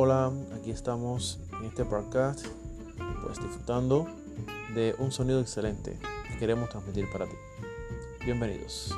Hola, aquí estamos en este podcast, pues disfrutando de un sonido excelente que queremos transmitir para ti. Bienvenidos.